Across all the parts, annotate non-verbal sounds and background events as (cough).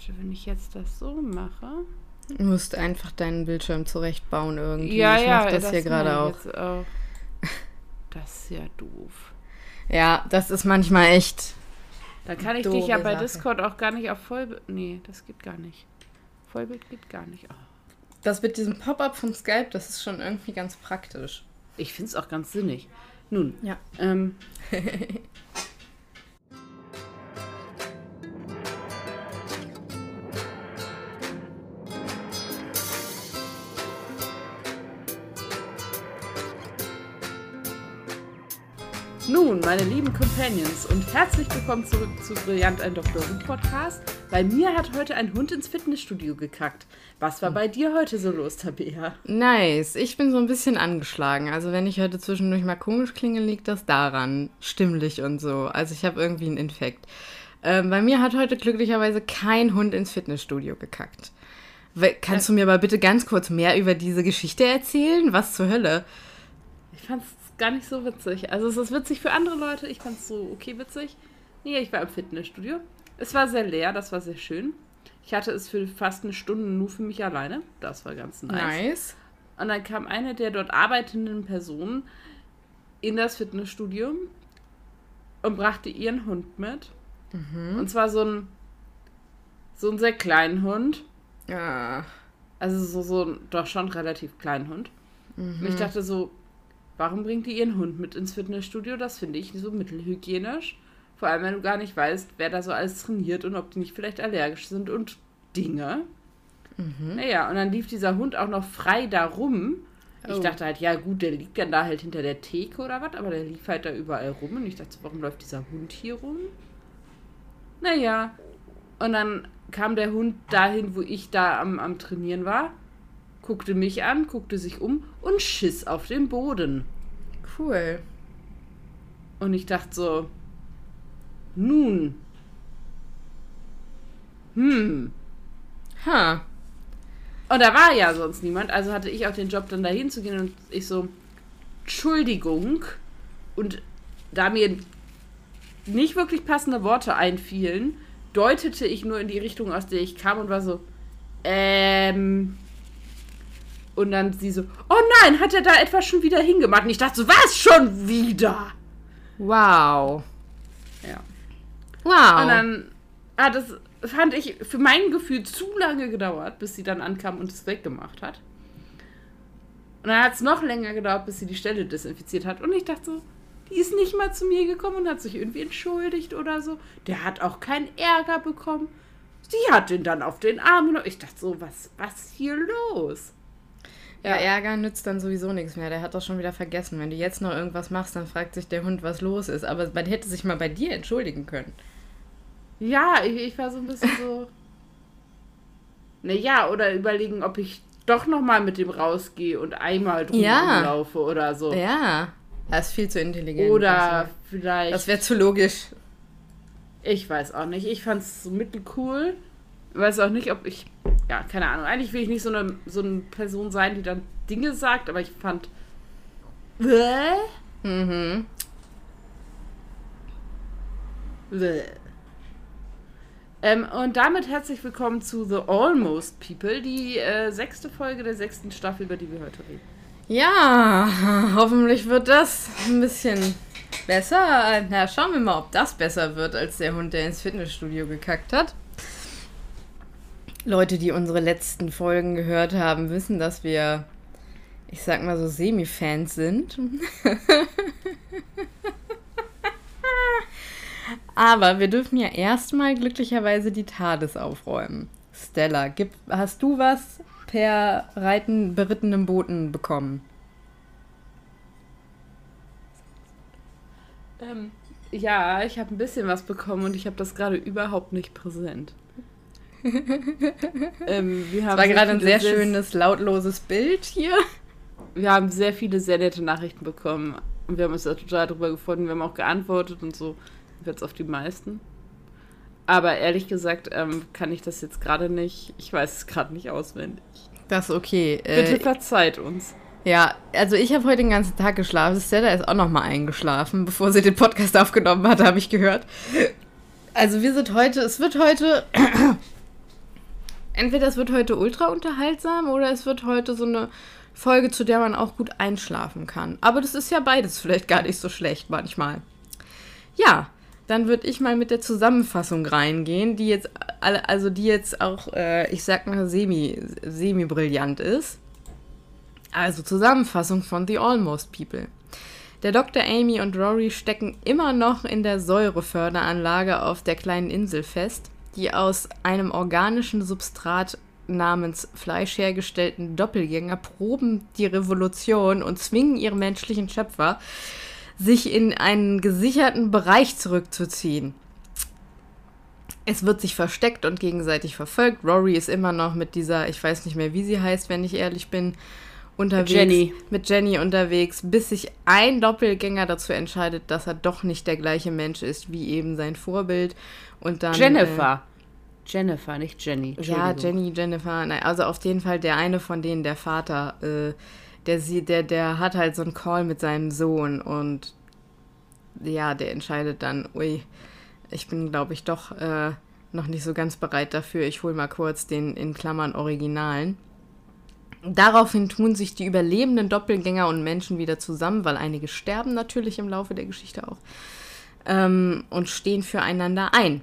Warte, wenn ich jetzt das so mache. Du musst einfach deinen Bildschirm zurechtbauen irgendwie. Ja, ich ja, mach das, hier gerade auch. auch. (laughs) Das ist ja doof. Ja, das ist manchmal echt. Dann kann ich dich ja bei Sache. Discord auch gar nicht auf Vollbild. Nee, das geht gar nicht. Vollbild geht gar nicht. Oh. Das mit diesem Pop-up von Skype, das ist schon irgendwie ganz praktisch. Ich finde es auch ganz sinnig. Nun, Ja. ähm. (laughs) Nun, meine lieben Companions und herzlich willkommen zurück zu Brillant ein Dr. Who Podcast. Bei mir hat heute ein Hund ins Fitnessstudio gekackt. Was war bei dir heute so los, Tabea? Nice. Ich bin so ein bisschen angeschlagen. Also wenn ich heute zwischendurch mal komisch klinge, liegt das daran. Stimmlich und so. Also ich habe irgendwie einen Infekt. Ähm, bei mir hat heute glücklicherweise kein Hund ins Fitnessstudio gekackt. Kannst du mir aber bitte ganz kurz mehr über diese Geschichte erzählen? Was zur Hölle? Ich fand es gar nicht so witzig. Also es ist witzig für andere Leute. Ich fand es so okay witzig. Nee, ich war im Fitnessstudio. Es war sehr leer, das war sehr schön. Ich hatte es für fast eine Stunde nur für mich alleine. Das war ganz nice. Nice. Und dann kam eine der dort arbeitenden Personen in das Fitnessstudio und brachte ihren Hund mit. Und zwar so ein so einen sehr kleinen Hund. Ja. Also so, so ein doch schon relativ kleinen Hund. Und ich dachte so, warum bringt die ihren Hund mit ins Fitnessstudio? Das finde ich so mittelhygienisch. Vor allem, wenn du gar nicht weißt, wer da so alles trainiert und ob die nicht vielleicht allergisch sind und Dinge. Naja, und dann lief dieser Hund auch noch frei da rum. Ich Oh. dachte halt, ja gut, der liegt dann da halt hinter der Theke oder was, aber der lief halt da überall rum. Und ich dachte, warum läuft dieser Hund hier rum? Naja, und dann kam der Hund dahin, wo ich da am, am Trainieren war, guckte mich an, guckte sich um und schiss auf den Boden. Cool. Und ich dachte so, nun. Hm. Ha. Und da war ja sonst niemand, also hatte ich auch den Job, dann dahin zu gehen und ich so, Entschuldigung. Und da mir nicht wirklich passende Worte einfielen, deutete ich nur in die Richtung, aus der ich kam und war so, ähm. Und dann sie so, oh nein, hat er da etwas schon wieder hingemacht? Und ich dachte so, was schon wieder? Wow. Ja. Wow. Und dann hat es, fand ich, für mein Gefühl zu lange gedauert, bis sie dann ankam und es weggemacht hat. Und dann hat es noch länger gedauert, bis sie die Stelle desinfiziert hat. Und ich dachte so, die ist nicht mal zu mir gekommen und hat sich irgendwie entschuldigt oder so. Der hat auch keinen Ärger bekommen. Sie hat ihn dann auf den Arm genommen. Ich dachte so, was, was hier los? Ja, Ärger nützt dann sowieso nichts mehr. Der hat das schon wieder vergessen. Wenn du jetzt noch irgendwas machst, dann fragt sich der Hund, was los ist. Aber man hätte sich mal bei dir entschuldigen können. Ja, ich, ich war so ein bisschen so. (laughs) Naja, oder überlegen, ob ich doch nochmal mit dem rausgehe und einmal drum Ja. laufe oder so. Ja. Das ist viel zu intelligent. Oder Also, vielleicht. Das wäre zu logisch. ich weiß auch nicht. Ich fand es so mittelcool. Weiß auch nicht, ob ich. Ja, keine Ahnung. Eigentlich will ich nicht so eine, so eine Person sein, die dann Dinge sagt, aber ich fand. Bäh? Mhm. Bäh. Ähm, und damit herzlich willkommen zu The Almost People, die äh, sechste Folge der sechsten Staffel, über die wir heute reden. Ja, hoffentlich wird das ein bisschen besser. Na, schauen wir mal, ob das besser wird als der Hund, der ins Fitnessstudio gekackt hat. Leute, die unsere letzten Folgen gehört haben, wissen, dass wir, ich sag mal so, Semi-Fans sind. (laughs) Aber wir dürfen ja erstmal glücklicherweise die TARDIS aufräumen. Stella, gib, hast du was per Reiten berittenem Boten bekommen? Ähm, ja, ich habe ein bisschen was bekommen und ich habe das gerade überhaupt nicht präsent. Ähm, wir haben Das war gerade ein sehr schönes, lautloses Bild hier. Wir haben sehr viele sehr nette Nachrichten bekommen. Und wir haben uns da total drüber gefunden. Wir haben auch geantwortet und so. Jetzt auf die meisten. Aber ehrlich gesagt ähm, kann ich das jetzt gerade nicht. Ich weiß es gerade nicht auswendig. Das ist okay. Bitte Äh, verzeiht uns. ja, also ich habe heute den ganzen Tag geschlafen. Stella ist auch noch mal eingeschlafen, bevor sie den Podcast aufgenommen hat, habe ich gehört. Also wir sind heute, es wird heute entweder es wird heute ultra unterhaltsam oder es wird heute so eine Folge, zu der man auch gut einschlafen kann. Aber das ist ja beides vielleicht gar nicht so schlecht manchmal. Ja, dann würde ich mal mit der Zusammenfassung reingehen, die jetzt also die jetzt auch, äh, ich sag mal, semi, semi brillant ist. Also Zusammenfassung von The Almost People. Der Dr. Amy und Rory stecken immer noch in der Säureförderanlage auf der kleinen Insel fest, die aus einem organischen Substrat namens Fleisch hergestellten Doppelgänger proben die Revolution und zwingen ihre menschlichen Schöpfer, sich in einen gesicherten Bereich zurückzuziehen. Es wird sich versteckt und gegenseitig verfolgt. Rory ist immer noch mit dieser, ich weiß nicht mehr, wie sie heißt, wenn ich ehrlich bin, unterwegs. Jenny. Mit Jenny unterwegs, bis sich ein Doppelgänger dazu entscheidet, dass er doch nicht der gleiche Mensch ist wie eben sein Vorbild. Und dann. Jennifer. Äh, Jennifer, nicht Jenny. Ja, Jenny, Jennifer. Nein, also auf jeden Fall der eine von denen, der Vater, äh, der, sie, der, der hat halt so einen Call mit seinem Sohn und ja, der entscheidet dann, ui, ich bin, glaube ich, doch äh, noch nicht so ganz bereit dafür. Ich hole mal kurz den in Klammern Originalen. Daraufhin tun sich die überlebenden Doppelgänger und Menschen wieder zusammen, weil einige sterben natürlich im Laufe der Geschichte auch, ähm, und stehen füreinander ein.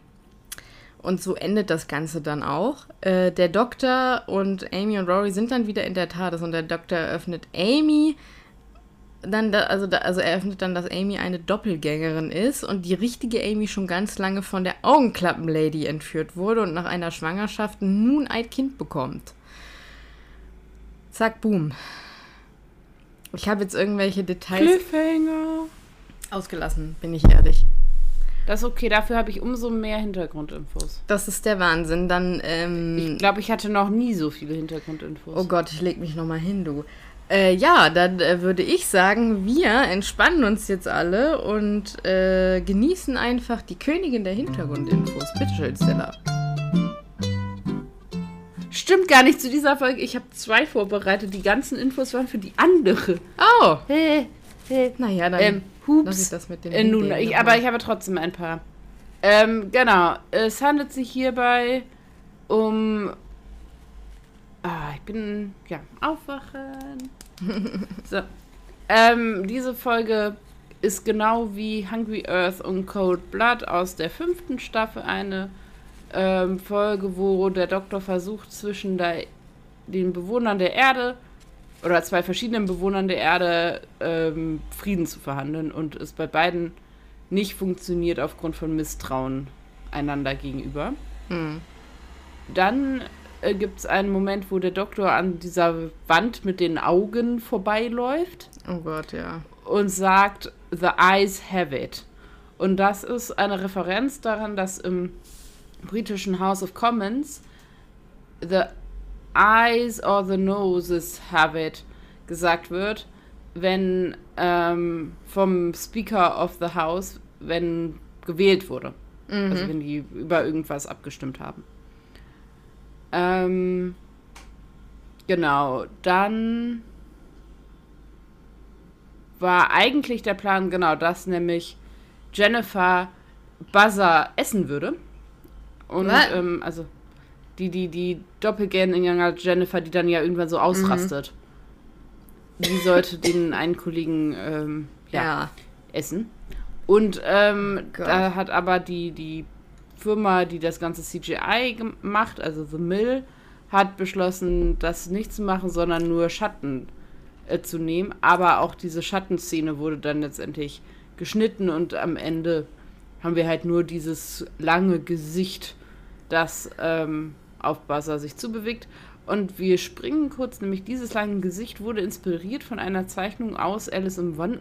Und so endet das Ganze dann auch. Äh, der Doktor und Amy und Rory sind dann wieder in der TARDIS und der Doktor eröffnet Amy dann, da, also, da, also eröffnet dann, dass Amy eine Doppelgängerin ist und die richtige Amy schon ganz lange von der Augenklappenlady entführt wurde und nach einer Schwangerschaft nun ein Kind bekommt. Zack, boom. Ich habe jetzt irgendwelche Details Cliffhanger. ausgelassen, bin ich ehrlich. Das ist okay, dafür habe ich umso mehr Hintergrundinfos. Das ist der Wahnsinn. Dann, ähm, Ich glaube, ich hatte noch nie so viele Hintergrundinfos. Oh Gott, ich leg mich nochmal hin, du. Äh, ja, dann äh, würde ich sagen, wir entspannen uns jetzt alle und äh, genießen einfach die Königin der Hintergrundinfos. Bitte schön, Stella. Stimmt gar nicht zu dieser Folge. Ich habe zwei vorbereitet. Die ganzen Infos waren für die andere. Oh, Hey, hey. naja, dann Ähm, lass ich Hups. das mit dem Äh, nun, ich, aber ich habe trotzdem ein paar. Ähm, genau. Es handelt sich hierbei um. Ah, ich bin. Ja, aufwachen. (laughs) so. Ähm, diese Folge ist genau wie Hungry Earth und Cold Blood aus der fünften Staffel eine ähm, Folge, wo der Doktor versucht, zwischen der, den Bewohnern der Erde oder zwei verschiedenen Bewohnern der Erde ähm, Frieden zu verhandeln und es bei beiden nicht funktioniert aufgrund von Misstrauen einander gegenüber. Hm. Dann äh, gibt es einen Moment, wo der Doktor an dieser Wand mit den Augen vorbeiläuft Oh Gott, ja. und sagt, The eyes have it. Und das ist eine Referenz daran, dass im britischen House of Commons The eyes or the noses have it gesagt wird, wenn ähm, vom Speaker of the House, wenn gewählt wurde. Also wenn die über irgendwas abgestimmt haben. Ähm, genau, dann war eigentlich der Plan genau das, nämlich Jennifer Buzzer essen würde. Und ähm, also die, die, die Doppelgänger Jennifer, die dann ja irgendwann so ausrastet. Die sollte (laughs) den einen Kollegen ähm, ja, Ja. essen. Und ähm, Gott. da hat aber die, die Firma, die das ganze CGI gemacht, also The Mill, hat beschlossen, das nicht zu machen, sondern nur Schatten äh, zu nehmen. Aber auch diese Schattenszene wurde dann letztendlich geschnitten und am Ende haben wir halt nur dieses lange Gesicht, das ähm, auf Buzzer sich zubewegt. Und wir springen kurz, nämlich dieses lange Gesicht wurde inspiriert von einer Zeichnung aus Alice im, Won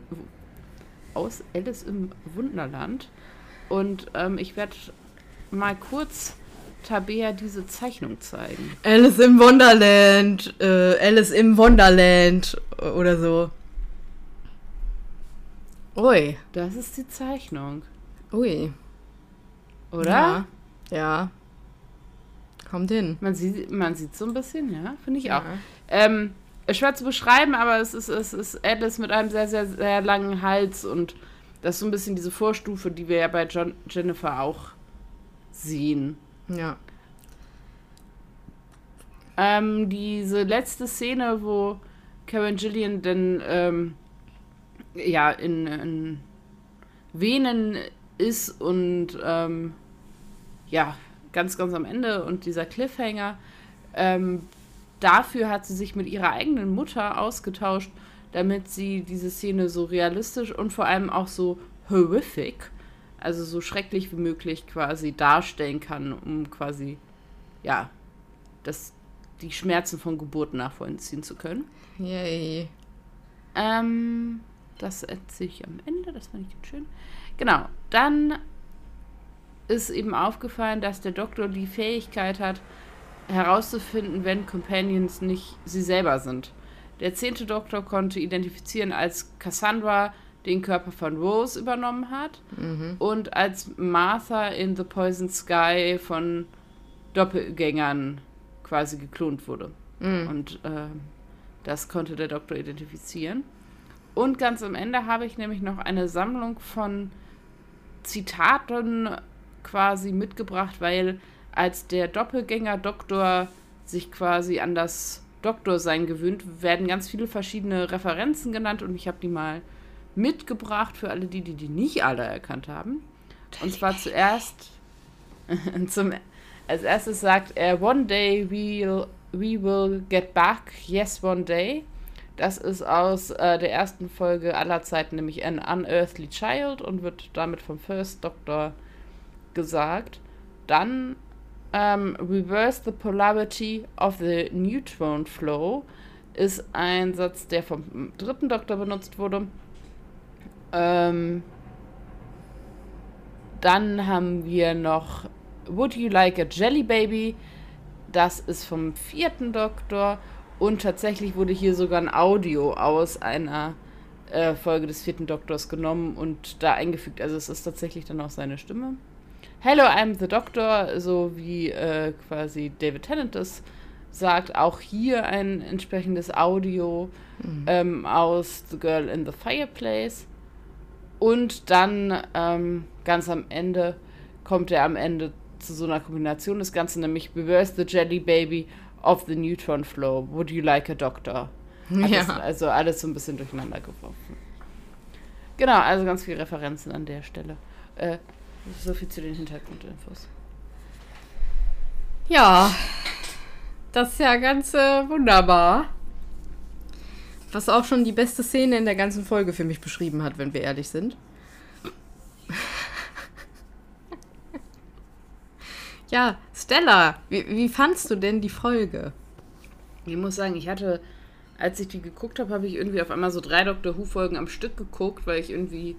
aus Alice im Wunderland. Und ähm, ich werde mal kurz Tabea diese Zeichnung zeigen. Alice im Wonderland. Äh, Alice im Wonderland. Oder so. Ui. Das ist die Zeichnung, Ui. oder? Ja. ja. Kommt hin. Man, sieht, man sieht so ein bisschen, ja, finde ich auch. Ja. Ähm, schwer zu beschreiben, aber es ist, es ist Alice mit einem sehr, sehr, sehr langen Hals und das ist so ein bisschen diese Vorstufe, die wir ja bei John, Jennifer auch sehen. Ja. Ähm, diese letzte Szene, wo Karen Gillian dann ähm, ja in, in Venen ist und ähm, ja, ganz, ganz am Ende und dieser Cliffhanger, ähm, dafür hat sie sich mit ihrer eigenen Mutter ausgetauscht, damit sie diese Szene so realistisch und vor allem auch so horrific, also so schrecklich wie möglich quasi darstellen kann, um quasi, ja, das, die Schmerzen von Geburt nachvollziehen zu können. Yay. Ähm, das erzähle ich am Ende, das fand ich ganz schön. Genau, dann ist eben aufgefallen, dass der Doktor die Fähigkeit hat, herauszufinden, wenn Companions nicht sie selber sind. Der zehnte Doktor konnte identifizieren, als Cassandra den Körper von Rose übernommen hat Mhm. und als Martha in The Poison Sky von Doppelgängern quasi geklont wurde. Mhm. Und äh, das konnte der Doktor identifizieren. Und ganz am Ende habe ich nämlich noch eine Sammlung von Zitaten quasi mitgebracht, weil als der Doppelgänger-Doktor sich quasi an das Doktorsein gewöhnt, werden ganz viele verschiedene Referenzen genannt und ich habe die mal mitgebracht für alle die, die die nicht alle erkannt haben. Und zwar zuerst, (laughs) zum, als erstes sagt er, One day we'll, we will get back, yes, one day. Das ist aus äh, der ersten Folge aller Zeiten, nämlich An Unearthly Child und wird damit vom First Doctor gesagt. Dann ähm, Reverse the Polarity of the Neutron Flow ist ein Satz, der vom dritten Doktor benutzt wurde. Ähm, dann haben wir noch Would You Like a Jelly Baby? Das ist vom vierten Doktor. Und tatsächlich wurde hier sogar ein Audio aus einer äh, Folge des vierten Doktors genommen und da eingefügt. Also es ist tatsächlich dann auch seine Stimme. Hello, I'm the Doctor, so wie äh, quasi David Tennant das sagt. Auch hier ein entsprechendes Audio ähm, aus The Girl in the Fireplace. Und dann ähm, ganz am Ende kommt er am Ende zu so einer Kombination des Ganzen, nämlich Reverse the Jelly Baby of the Neutron Flow. Would you like a doctor? (laughs) Ja. also alles so ein bisschen durcheinander geworfen. Genau, also ganz viele Referenzen an der Stelle. Äh, so viel zu den Hintergrundinfos. Ja, das ist ja ganz äh, wunderbar. Was auch schon die beste Szene in der ganzen Folge für mich beschrieben hat, wenn wir ehrlich sind. (laughs) ja, Stella, wie, wie fandst du denn die Folge? Ich muss sagen, ich hatte, als ich die geguckt habe, habe ich irgendwie auf einmal so drei Doctor Who-Folgen am Stück geguckt, weil ich irgendwie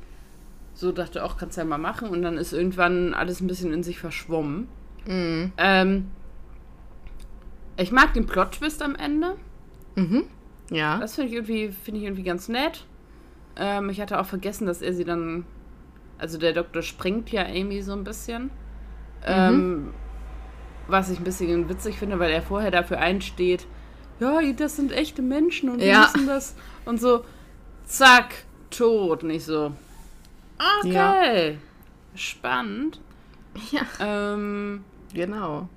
so dachte, auch kannst du ja mal machen. Und dann ist irgendwann alles ein bisschen in sich verschwommen. Mhm. Ähm, ich mag den Plot-Twist am Ende. Mhm. Ja. Das finde ich irgendwie, finde ich irgendwie ganz nett. Ähm, ich hatte auch vergessen, dass er sie dann. Also der Doktor sprengt ja Amy so ein bisschen. Ähm, was ich ein bisschen witzig finde, weil er vorher dafür einsteht, ja, das sind echte Menschen und wir Ja. müssen das und so, zack, tot. Nicht so. Okay. Spannend. Ja, Ähm, genau.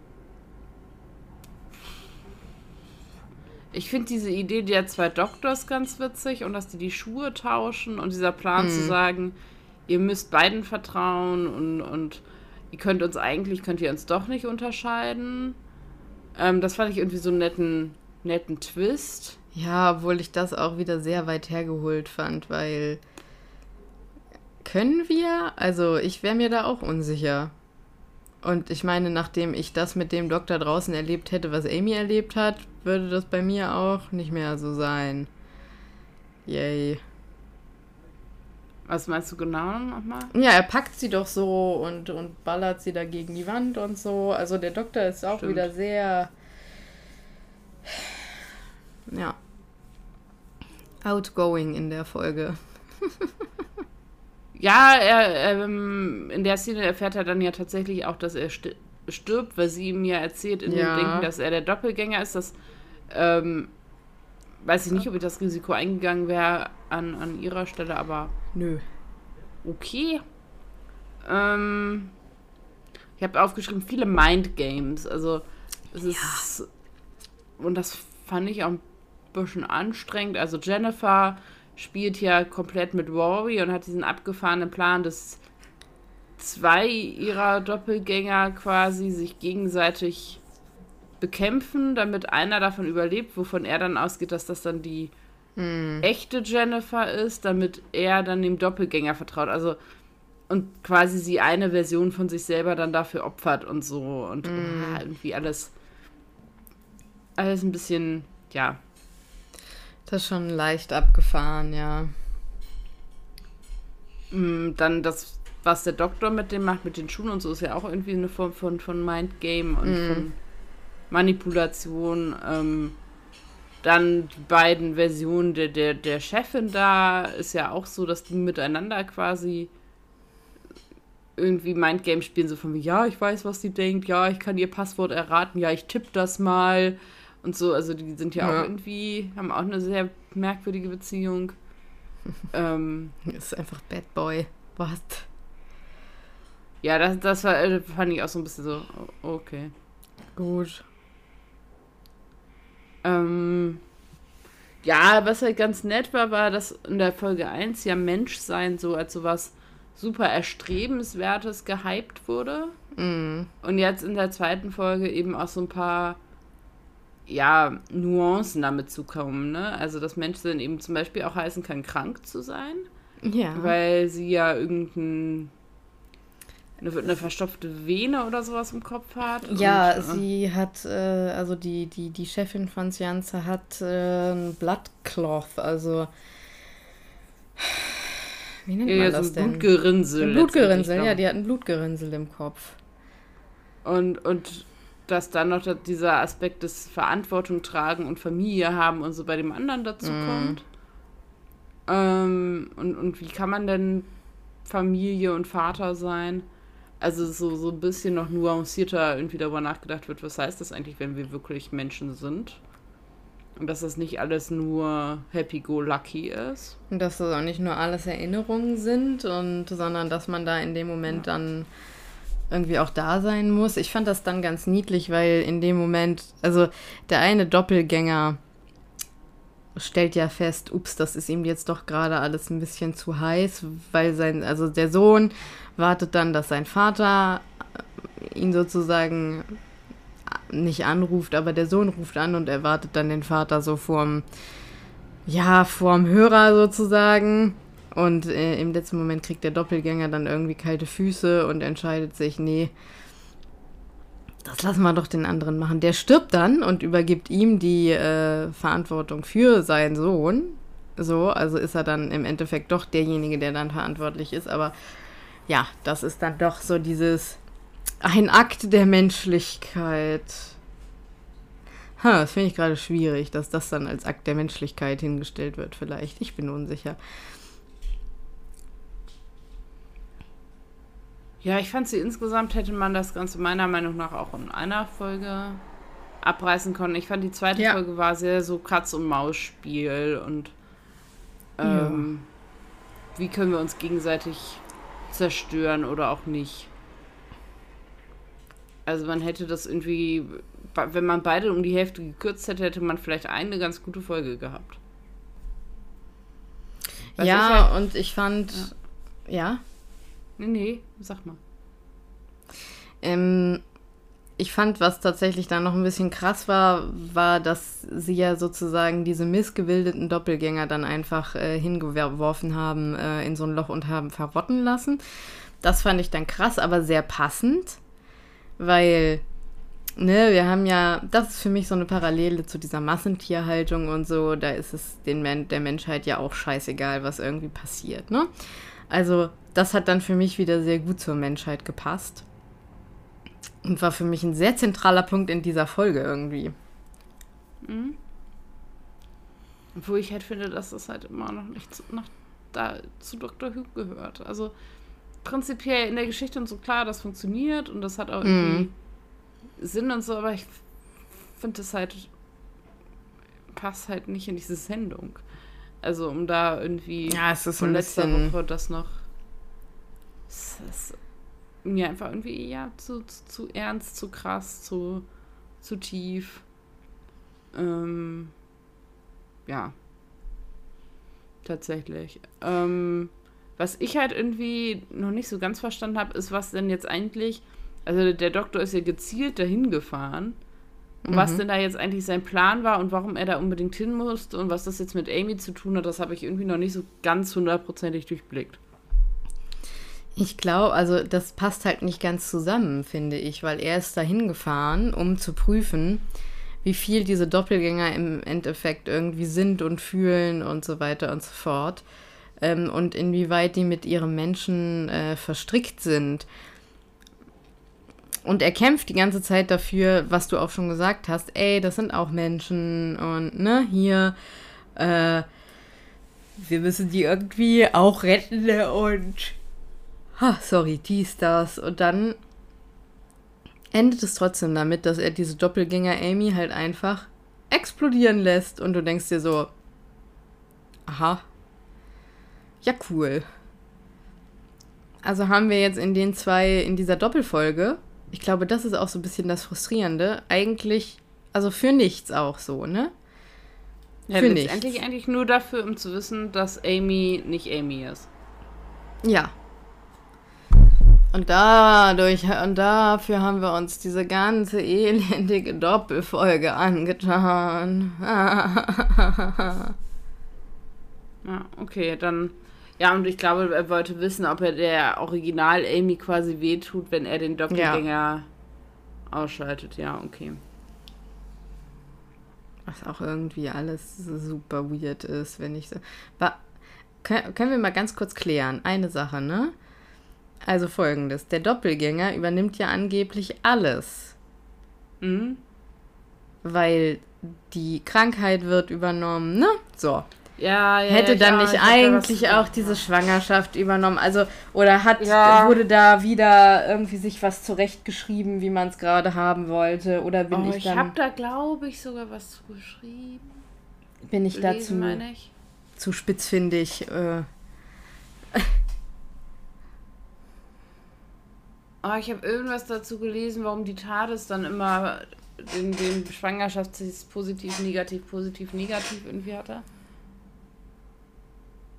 Ich finde diese Idee der zwei Doktors ganz witzig und dass die die Schuhe tauschen und dieser Plan zu sagen, ihr müsst beiden vertrauen und, und ihr könnt uns eigentlich, könnt ihr uns doch nicht unterscheiden. Ähm, das fand ich irgendwie so einen netten, netten Twist. Ja, obwohl ich das auch wieder sehr weit hergeholt fand, weil können wir? Also ich wäre mir da auch unsicher. Und ich meine, nachdem ich das mit dem Doktor draußen erlebt hätte, was Amy erlebt hat, würde das bei mir auch nicht mehr so sein. Yay. Was meinst du genau nochmal? Ja, er packt sie doch so und, und ballert sie da gegen die Wand und so. Also der Doktor ist auch Stimmt. wieder sehr. Ja. Outgoing in der Folge. (laughs) Ja, er, ähm, in der Szene erfährt er dann ja tatsächlich auch, dass er sti- stirbt, weil sie ihm ja erzählt in Ja. dem Denken, dass er der Doppelgänger ist. Das ähm, weiß ich nicht, ob ich das Risiko eingegangen wäre an, an ihrer Stelle, aber Nö. okay. Ähm, ich habe aufgeschrieben, viele Mind Games. Also es ist und das fand ich auch ein bisschen anstrengend. Also Jennifer spielt ja komplett mit Rory und hat diesen abgefahrenen Plan, dass zwei ihrer Doppelgänger quasi sich gegenseitig bekämpfen, damit einer davon überlebt, wovon er dann ausgeht, dass das dann die hm. echte Jennifer ist, damit er dann dem Doppelgänger vertraut. Also und quasi sie eine Version von sich selber dann dafür opfert und so und mm. irgendwie alles alles ein bisschen ja das ist schon leicht abgefahren ja. Mm, dann das was der Doktor mit dem macht mit den Schuhen und so ist ja auch irgendwie eine Form von von Mindgame und mm. von Manipulation. Ähm, dann die beiden Versionen der, der, der Chefin da ist ja auch so, dass die miteinander quasi irgendwie Mindgame spielen, so von wie, ja, ich weiß, was sie denkt, ja, ich kann ihr Passwort erraten, ja, ich tippe das mal und so. Also die sind ja, ja. auch irgendwie, haben auch eine sehr merkwürdige Beziehung. (laughs) ähm, ist einfach Bad Boy. Was? Ja, das, das war, äh, fand ich auch so ein bisschen so, okay. Gut. Ähm, ja, was halt ganz nett war, war, dass in der Folge 1 ja Menschsein so als sowas super Erstrebenswertes gehypt wurde. Mm. Und jetzt in der zweiten Folge eben auch so ein paar ja, Nuancen damit zukommen, ne? Also, dass Menschen eben zum Beispiel auch heißen kann, krank zu sein. Ja. Weil sie ja irgendein eine, eine verstopfte Vene oder sowas im Kopf hat. Ja, und, äh, sie hat, äh, also die, die, die Chefin von Sianza hat äh, ein Bloodcloth, also wie nennt ja, man das denn? Blutgerinnsel. Ein Blutgerinnsel, ja, die hat ein Blutgerinnsel im Kopf. Und, und dass dann noch dieser Aspekt des Verantwortung tragen und Familie haben und so bei dem anderen dazu mm. kommt. Ähm, und, und wie kann man denn Familie und Vater sein? Also so, so ein bisschen noch nuancierter irgendwie darüber nachgedacht wird, was heißt das eigentlich, wenn wir wirklich Menschen sind? Und dass das nicht alles nur happy-go-lucky ist. Und dass das auch nicht nur alles Erinnerungen sind, und, sondern dass man da in dem Moment ja. dann irgendwie auch da sein muss. Ich fand das dann ganz niedlich, weil in dem Moment, also der eine Doppelgänger stellt ja fest, ups, das ist ihm jetzt doch gerade alles ein bisschen zu heiß, weil sein, also der Sohn wartet dann, dass sein Vater ihn sozusagen nicht anruft, aber der Sohn ruft an und erwartet dann den Vater so vorm, ja, vorm Hörer sozusagen. Und äh, im letzten Moment kriegt der Doppelgänger dann irgendwie kalte Füße und entscheidet sich, nee, das lassen wir doch den anderen machen. Der stirbt dann und übergibt ihm die äh, Verantwortung für seinen Sohn. So, also ist er dann im Endeffekt doch derjenige, der dann verantwortlich ist. Aber ja, das ist dann doch so dieses, ein Akt der Menschlichkeit. Ha, das finde ich gerade schwierig, dass das dann als Akt der Menschlichkeit hingestellt wird, vielleicht. Ich bin unsicher. Ja, ich fand sie insgesamt hätte man das Ganze meiner Meinung nach auch in einer Folge abreißen können. Ich fand die zweite ja. Folge war sehr so Katz- und Maus-Spiel und ähm, ja. wie können wir uns gegenseitig zerstören oder auch nicht. Also man hätte das irgendwie, wenn man beide um die Hälfte gekürzt hätte, hätte man vielleicht eine ganz gute Folge gehabt. Was ja, halt, und ich fand, ja. ja? Nee, nee, sag mal. Ähm, ich fand, was tatsächlich da noch ein bisschen krass war, war, dass sie ja sozusagen diese missgebildeten Doppelgänger dann einfach äh, hingeworfen haben äh, in so ein Loch und haben verrotten lassen. Das fand ich dann krass, aber sehr passend weil, ne, wir haben ja, das ist für mich so eine Parallele zu dieser Massentierhaltung und so, da ist es den Men der Menschheit ja auch scheißegal, was irgendwie passiert, ne? Also, das hat dann für mich wieder sehr gut zur Menschheit gepasst. Und war für mich ein sehr zentraler Punkt in dieser Folge irgendwie. Mhm. Wo ich halt finde, dass das halt immer noch nicht zu, nach, da, zu Dr. Who gehört. Also, prinzipiell in der Geschichte und so klar, das funktioniert und das hat auch irgendwie mm. Sinn und so, aber ich finde das halt passt halt nicht in diese Sendung. Also um da irgendwie ja, es ist von letzter. Woche das noch es ist mir einfach irgendwie ja zu, zu, zu ernst, zu krass, zu, zu tief. Ähm, ja. Tatsächlich. Ähm, was ich halt irgendwie noch nicht so ganz verstanden habe, ist, was denn jetzt eigentlich. Also der Doktor ist ja gezielt dahin gefahren. Mhm. was denn da jetzt eigentlich sein Plan war und warum er da unbedingt hin musste und was das jetzt mit Amy zu tun hat, das habe ich irgendwie noch nicht so ganz hundertprozentig durchblickt. Ich glaube, also das passt halt nicht ganz zusammen, finde ich, weil er ist dahin gefahren, um zu prüfen, wie viel diese Doppelgänger im Endeffekt irgendwie sind und fühlen und so weiter und so fort. Ähm, und inwieweit die mit ihrem Menschen äh, verstrickt sind. Und er kämpft die ganze Zeit dafür, was du auch schon gesagt hast, ey, das sind auch Menschen und ne, hier, äh, wir müssen die irgendwie auch retten und, ha, sorry, dies, das. Und dann endet es trotzdem damit, dass er diese Doppelgänger Amy halt einfach explodieren lässt und du denkst dir so, aha, ja cool. Also haben wir jetzt in den zwei, in dieser Doppelfolge ich glaube, das ist auch so ein bisschen das Frustrierende. Eigentlich, also für nichts auch so, ne? Ja, für nichts. Eigentlich, eigentlich nur dafür, um zu wissen, dass Amy nicht Amy ist. Ja. Und dadurch, und dafür haben wir uns diese ganze elendige Doppelfolge angetan. (laughs) ja, okay, dann ja, und ich glaube, er wollte wissen, ob er der Original Amy quasi wehtut, wenn er den Doppelgänger ja. ausschaltet. Ja, okay. Was auch irgendwie alles super weird ist, wenn ich so. War, können wir mal ganz kurz klären? Eine Sache, ne? Also folgendes: Der Doppelgänger übernimmt ja angeblich alles. Mhm. Weil die Krankheit wird übernommen, ne? So. Ja, ja, hätte dann nicht eigentlich auch diese Schwangerschaft übernommen. Also, oder hat, wurde da wieder irgendwie sich was zurechtgeschrieben, wie man es gerade haben wollte? Oder bin oh, ich dann. Ich habe da, glaube ich, sogar was zu geschrieben. Bin ich dazu zu spitzfindig? Äh. Oh, (laughs) ich habe irgendwas dazu gelesen, warum die TARDIS dann immer den, den Schwangerschaftstest positiv, negativ, positiv, negativ irgendwie hatte.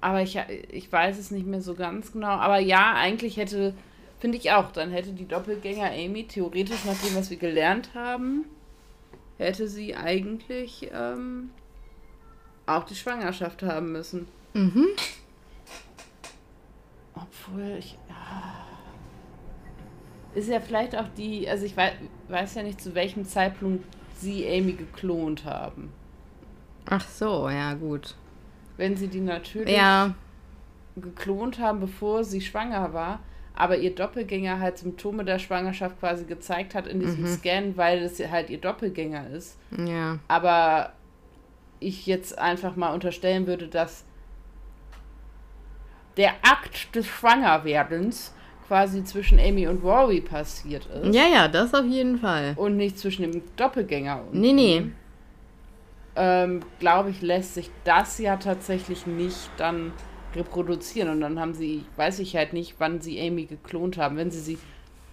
Aber ich, ich weiß es nicht mehr so ganz genau. Aber ja, eigentlich hätte, finde ich auch, dann hätte die Doppelgänger Amy theoretisch nach dem, was wir gelernt haben, hätte sie eigentlich ähm, auch die Schwangerschaft haben müssen. Mhm. Obwohl ich. Ja, ist ja vielleicht auch die, also ich weiß, weiß ja nicht, zu welchem Zeitpunkt sie Amy geklont haben. Ach so, ja, gut wenn sie die natürlich ja. geklont haben, bevor sie schwanger war, aber ihr Doppelgänger halt Symptome der Schwangerschaft quasi gezeigt hat in diesem mhm. Scan, weil es halt ihr Doppelgänger ist. Ja. Aber ich jetzt einfach mal unterstellen würde, dass der Akt des Schwangerwerdens quasi zwischen Amy und Rory passiert ist. Ja, ja, das auf jeden Fall. Und nicht zwischen dem Doppelgänger und. Nee, nee ähm, glaube ich, lässt sich das ja tatsächlich nicht dann reproduzieren. Und dann haben sie, weiß ich halt nicht, wann sie Amy geklont haben. Wenn sie sie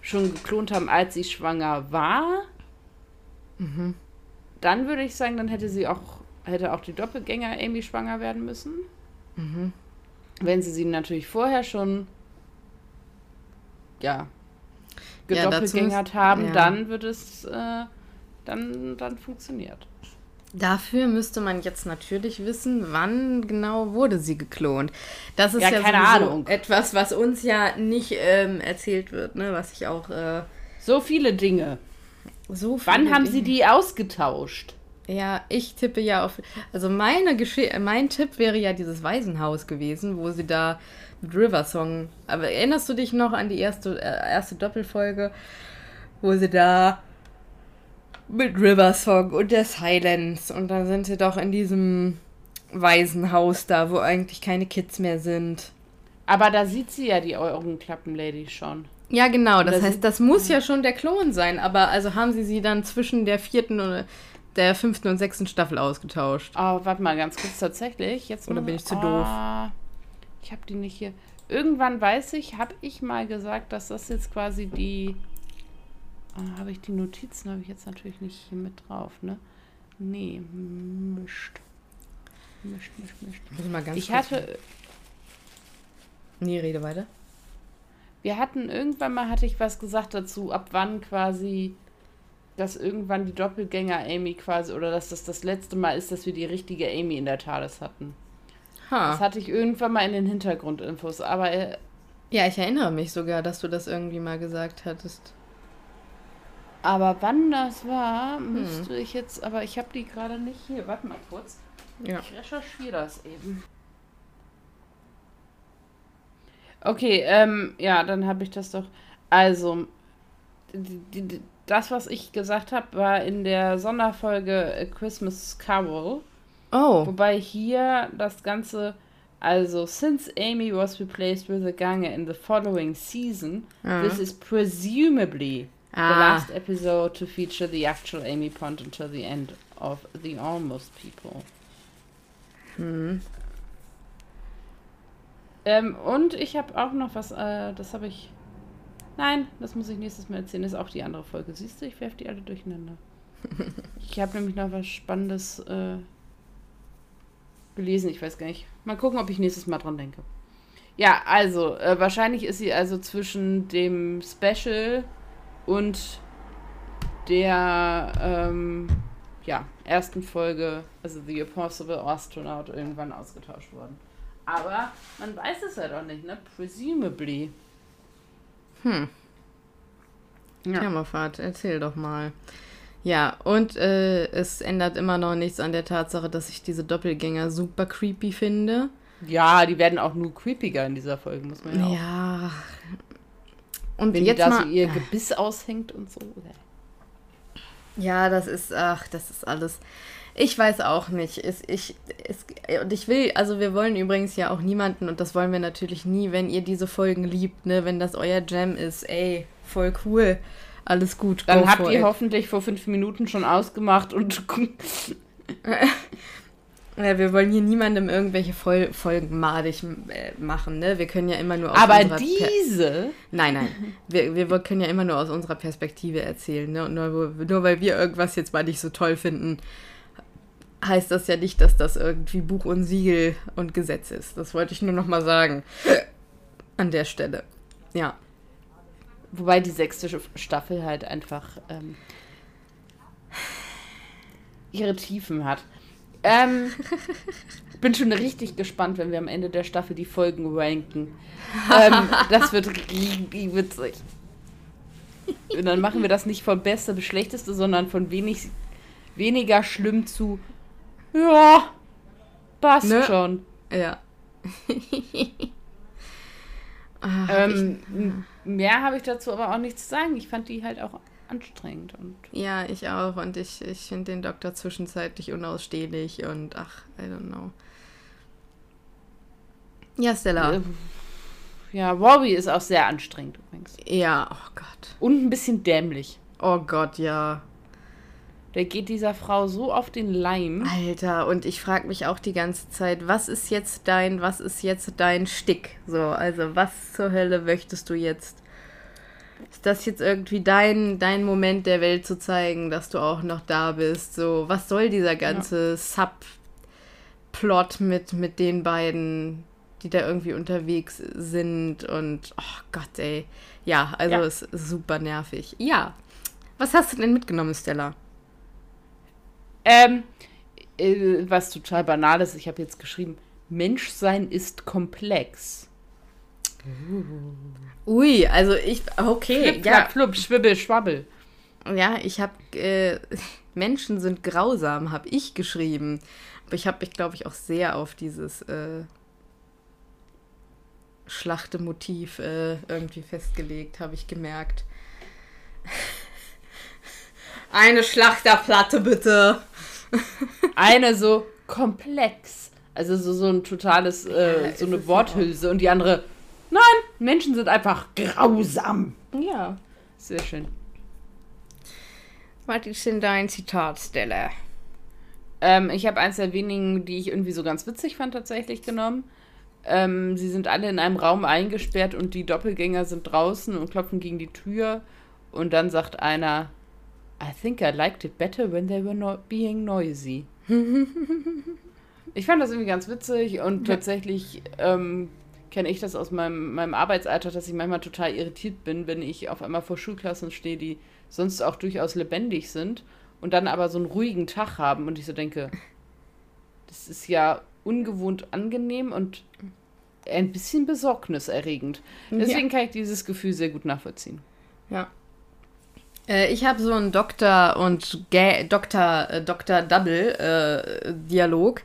schon geklont haben, als sie schwanger war, mhm. dann würde ich sagen, dann hätte sie auch, hätte auch die Doppelgänger Amy schwanger werden müssen. Mhm. Wenn sie sie natürlich vorher schon, ja, gedoppelgängert ja, haben, ja. dann wird es, äh, dann, dann funktioniert. Dafür müsste man jetzt natürlich wissen, wann genau wurde sie geklont. Das ist ja, ja keine Ahnung. etwas, was uns ja nicht ähm, erzählt wird, ne? Was ich auch. Äh, so viele Dinge. So viele wann haben Dinge. sie die ausgetauscht? Ja, ich tippe ja auf. Also meine Gesche mein Tipp wäre ja dieses Waisenhaus gewesen, wo sie da mit River Song. Aber erinnerst du dich noch an die erste, äh, erste Doppelfolge, wo sie da mit River Song und der Silence. Und dann sind sie doch in diesem Waisenhaus da, wo eigentlich keine Kids mehr sind. Aber da sieht sie ja die Augenklappen-Lady schon. Ja, genau. Das heißt, das muss ja schon der Klon sein. Aber also haben sie sie dann zwischen der vierten und der fünften und sechsten Staffel ausgetauscht. Oh, warte mal ganz kurz. Tatsächlich. Jetzt Oder bin ich zu oh, doof? Ich habe die nicht hier. Irgendwann weiß ich, habe ich mal gesagt, dass das jetzt quasi die Ah, habe ich die Notizen, habe ich jetzt natürlich nicht hier mit drauf, ne? Nee, mischt. Mischt, mischt, mischt. Ich mal ganz Ich hatte, Nee, rede weiter. wir hatten irgendwann mal, hatte ich was gesagt dazu, ab wann quasi, dass irgendwann die Doppelgänger Amy quasi, oder dass das das letzte Mal ist, dass wir die richtige Amy in der TARDIS hatten. Das Ha. hatte ich irgendwann mal in den Hintergrundinfos, aber äh, Ja, ich erinnere mich sogar, dass du das irgendwie mal gesagt hattest. Aber wann das war, müsste ich jetzt, aber ich habe die gerade nicht hier. Warte mal kurz. Ja. Ich recherchiere das eben. Okay, ähm, ja, dann habe ich das doch. Also, die, die, das, was ich gesagt habe, war in der Sonderfolge A Christmas Carol. Oh. Wobei hier das Ganze, also, since Amy was replaced with a Gange in the following season, Ah. this is presumably the Ah. last episode to feature the actual Amy Pond until the end of The Almost People. Hm. Ähm, und ich habe auch noch was, äh, das habe ich. Nein, das muss ich nächstes Mal erzählen. Das ist auch die andere Folge. Siehst du, ich werfe die alle durcheinander. (laughs) ich habe nämlich noch was Spannendes äh, gelesen. Ich weiß gar nicht. Mal gucken, ob ich nächstes Mal dran denke. Ja, also, äh, wahrscheinlich ist sie also zwischen dem Special und der ähm, ja, ersten Folge, also The Impossible Astronaut, irgendwann ausgetauscht worden. Aber man weiß es halt auch nicht, ne? Presumably. Hm. Ja. Kammerfahrt, erzähl doch mal. Ja, und äh, es ändert immer noch nichts an der Tatsache, dass ich diese Doppelgänger super creepy finde. Ja, die werden auch nur creepiger in dieser Folge, muss man ja. Ja. Und Wenn jetzt die da mal, so ihr Gebiss aushängt und so. Ja, das ist, ach, das ist alles. Ich weiß auch nicht. Es, ich, es, und ich will, also wir wollen übrigens ja auch niemanden, und das wollen wir natürlich nie, wenn ihr diese Folgen liebt, ne, wenn das euer Jam ist, ey, voll cool. Alles gut. Dann habt ihr it. hoffentlich vor fünf Minuten schon ausgemacht und (laughs) (laughs) Ja, wir wollen hier niemandem irgendwelche Fol Folgen madig äh, machen, ne? Wir können ja immer nur aus Aber unserer Per- diese. Nein, nein. Wir, wir können ja immer nur aus unserer Perspektive erzählen. Ne? Und nur, nur weil wir irgendwas jetzt mal nicht so toll finden, heißt das ja nicht, dass das irgendwie Buch und Siegel und Gesetz ist. Das wollte ich nur noch mal sagen. An der Stelle. Ja. Wobei die sechste Staffel halt einfach ähm, ihre Tiefen hat. Ähm, (laughs) bin schon richtig gespannt, wenn wir am Ende der Staffel die Folgen ranken. Ähm, (laughs) das wird richtig witzig. Und dann machen wir das nicht von beste bis schlechteste, sondern von wenig, weniger schlimm zu ja, passt Ne? schon. Ja. (laughs) Ah, hab Ähm, m- mehr habe ich dazu aber auch nichts zu sagen. Ich fand die halt auch anstrengend und ja, ich auch. Und ich, ich finde den Doktor zwischenzeitlich unausstehlich und ach, I don't know. Ja, Stella. Ja, Robbie ist auch sehr anstrengend übrigens. Ja, oh Gott. Und ein bisschen dämlich. Oh Gott, ja. Der geht dieser Frau so auf den Leim. Alter, und ich frage mich auch die ganze Zeit, was ist jetzt dein, was ist jetzt dein Stick? So, also was zur Hölle möchtest du jetzt? Ist das jetzt irgendwie dein, dein Moment der Welt zu zeigen, dass du auch noch da bist? So, was soll dieser ganze Subplot mit, mit den beiden, die da irgendwie unterwegs sind? Und, oh Gott, ey. Ja, also Ja. ist super nervig. Ja. Was hast du denn mitgenommen, Stella? Ähm, äh, was total banal ist, ich habe jetzt geschrieben, Menschsein ist komplex. Ui, also ich, okay, Flip, ja, flup, schwibbel, schwabbel. ja, ich habe, äh, (laughs) Menschen sind grausam, habe ich geschrieben. Aber ich habe mich, glaube ich, auch sehr auf dieses äh, Schlachtemotiv äh, irgendwie festgelegt, habe ich gemerkt. (laughs) Eine Schlachterplatte, bitte. (laughs) Eine so komplex. Also so, so ein totales, Ja, äh, ist so eine ja Worthülse. Und die andere, nein, Menschen sind einfach grausam. Ja. Sehr schön. Was ist denn dein Zitat, Stella? Ähm, ich habe eins der wenigen, die ich irgendwie so ganz witzig fand, tatsächlich genommen. Ähm, sie sind alle in einem Raum eingesperrt und die Doppelgänger sind draußen und klopfen gegen die Tür. Und dann sagt einer, I think I liked it better when they were not being noisy. (laughs) ich fand das irgendwie ganz witzig und ja. tatsächlich ähm, kenne ich das aus meinem, meinem Arbeitsalltag, dass ich manchmal total irritiert bin, wenn ich auf einmal vor Schulklassen stehe, die sonst auch durchaus lebendig sind und dann aber so einen ruhigen Tag haben und ich so denke, das ist ja ungewohnt angenehm und ein bisschen besorgniserregend. Deswegen ja. kann ich dieses Gefühl sehr gut nachvollziehen. Ja. Äh, ich habe so einen Doktor und Ga Doktor, äh, Doktor Double äh, Dialog.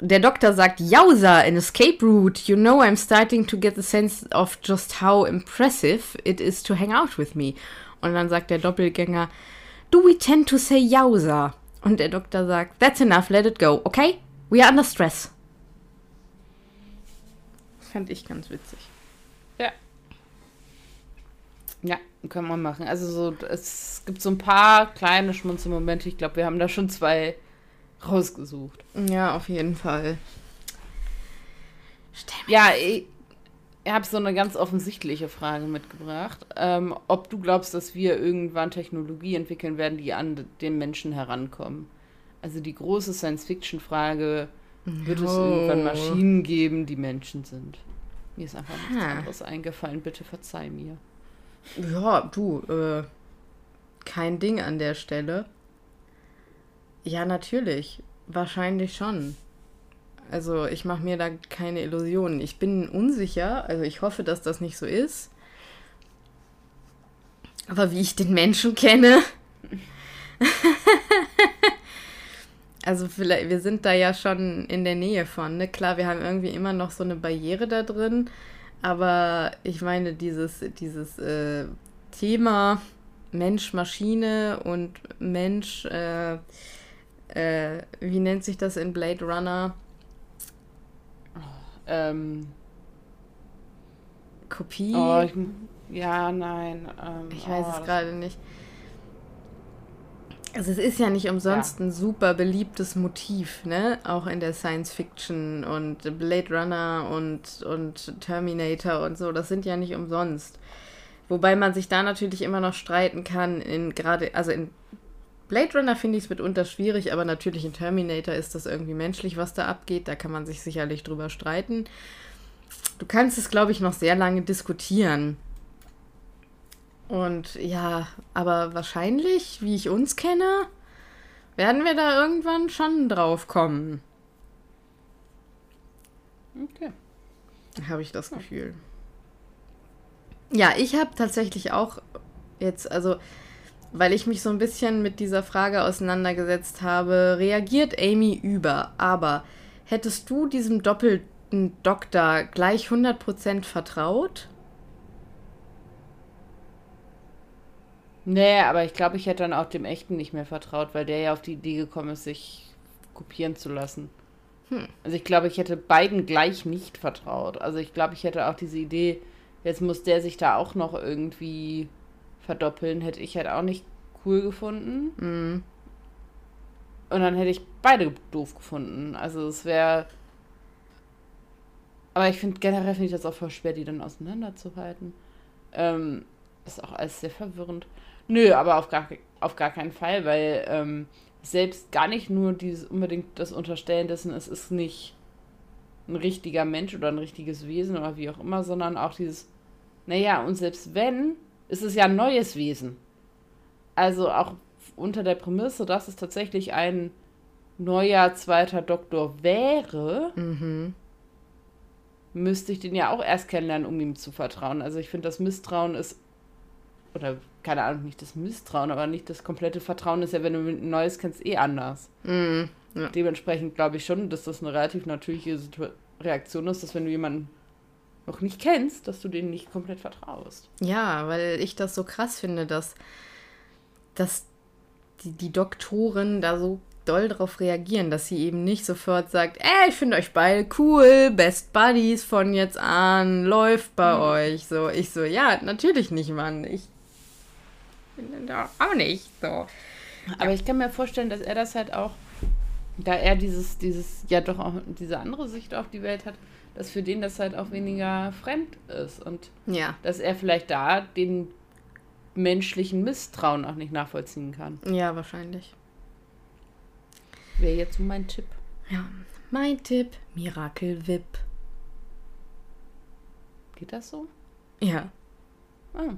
Der Doktor sagt, Yowza, an escape route. You know I'm starting to get the sense of just how impressive it is to hang out with me. Und dann sagt der Doppelgänger, Do we tend to say Yowza? Und der Doktor sagt, That's enough, let it go, okay? We are under stress. Fand ich ganz witzig. Ja. Ja, können wir machen. Also so, es gibt so ein paar kleine Schmunzelmomente. Ich glaube, wir haben da schon zwei rausgesucht. Ja, auf jeden Fall. Ja, ich, ich habe so eine ganz offensichtliche Frage mitgebracht. Ähm, ob du glaubst, dass wir irgendwann Technologie entwickeln werden, die an den Menschen herankommen. Also die große Science-Fiction-Frage, wird es irgendwann Maschinen geben, die Menschen sind? Mir ist einfach nichts ha. anderes eingefallen. Bitte verzeih mir. Ja, du, äh, kein Ding an der Stelle. Ja, natürlich. Wahrscheinlich schon. Also ich mache mir da keine Illusionen. Ich bin unsicher, also ich hoffe, dass das nicht so ist. Aber wie ich den Menschen kenne, (laughs) Also vielleicht, wir sind da ja schon in der Nähe von, ne? Klar, wir haben irgendwie immer noch so eine Barriere da drin, aber ich meine, dieses, dieses äh, Thema Mensch-Maschine und Mensch, äh, äh, wie nennt sich das in Blade Runner? Ähm. Kopie? Oh, ich, ja, nein. Ähm, ich weiß oh, es gerade nicht. Also es ist ja nicht umsonst ja. ein super beliebtes Motiv, ne? Auch in der Science Fiction und Blade Runner und, und Terminator und so. Das sind ja nicht umsonst. Wobei man sich da natürlich immer noch streiten kann, in gerade, also in Blade Runner finde ich es mitunter schwierig, aber natürlich in Terminator ist das irgendwie menschlich, was da abgeht. Da kann man sich sicherlich drüber streiten. Du kannst es, glaube ich, noch sehr lange diskutieren. Und ja, aber wahrscheinlich, wie ich uns kenne, werden wir da irgendwann schon drauf kommen. Okay. Habe ich das Gefühl. Ja, ich habe tatsächlich auch jetzt, also, weil ich mich so ein bisschen mit dieser Frage auseinandergesetzt habe, reagiert Amy über. Aber hättest du diesem doppelten Doktor gleich 100% vertraut? Nee, aber ich glaube, ich hätte dann auch dem Echten nicht mehr vertraut, weil der ja auf die Idee gekommen ist, sich kopieren zu lassen. Hm. Also ich glaube, ich hätte beiden gleich nicht vertraut. Also ich glaube, ich hätte auch diese Idee, jetzt muss der sich da auch noch irgendwie verdoppeln, hätte ich halt auch nicht cool gefunden. Mhm. Und dann hätte ich beide doof gefunden. Also es wäre. Aber ich finde generell finde ich das auch voll schwer, die dann auseinanderzuhalten. Ähm, ist auch alles sehr verwirrend. Nö, aber auf gar, auf gar keinen Fall, weil ähm, selbst gar nicht nur dieses unbedingt das Unterstellen dessen, es ist nicht ein richtiger Mensch oder ein richtiges Wesen oder wie auch immer, sondern auch dieses, naja, und selbst wenn, ist es ja ein neues Wesen. Also auch unter der Prämisse, dass es tatsächlich ein neuer zweiter Doktor wäre, mhm. müsste ich den ja auch erst kennenlernen, um ihm zu vertrauen. Also ich finde, das Misstrauen ist oder keine Ahnung, nicht das Misstrauen, aber nicht das komplette Vertrauen ist ja, wenn du ein Neues kennst, eh anders. Mm, ja. Dementsprechend glaube ich schon, dass das eine relativ natürliche Reaktion ist, dass wenn du jemanden noch nicht kennst, dass du denen nicht komplett vertraust. Ja, weil ich das so krass finde, dass, dass die, die Doktoren da so doll drauf reagieren, dass sie eben nicht sofort sagt, ey, ich finde euch beide cool, Best Buddies von jetzt an, läuft bei mhm. euch. So, ich so, ja, natürlich nicht, Mann. Ich auch nicht so. Aber ich kann mir vorstellen, dass er das halt auch, da er dieses, dieses, ja doch auch diese andere Sicht auf die Welt hat, dass für den das halt auch weniger fremd ist. Und ja. dass er vielleicht da den menschlichen Misstrauen auch nicht nachvollziehen kann. Ja, wahrscheinlich. Wäre jetzt so mein Tipp. Ja. Mein Tipp: Miracle Whip. Geht das so? Ja. Ah.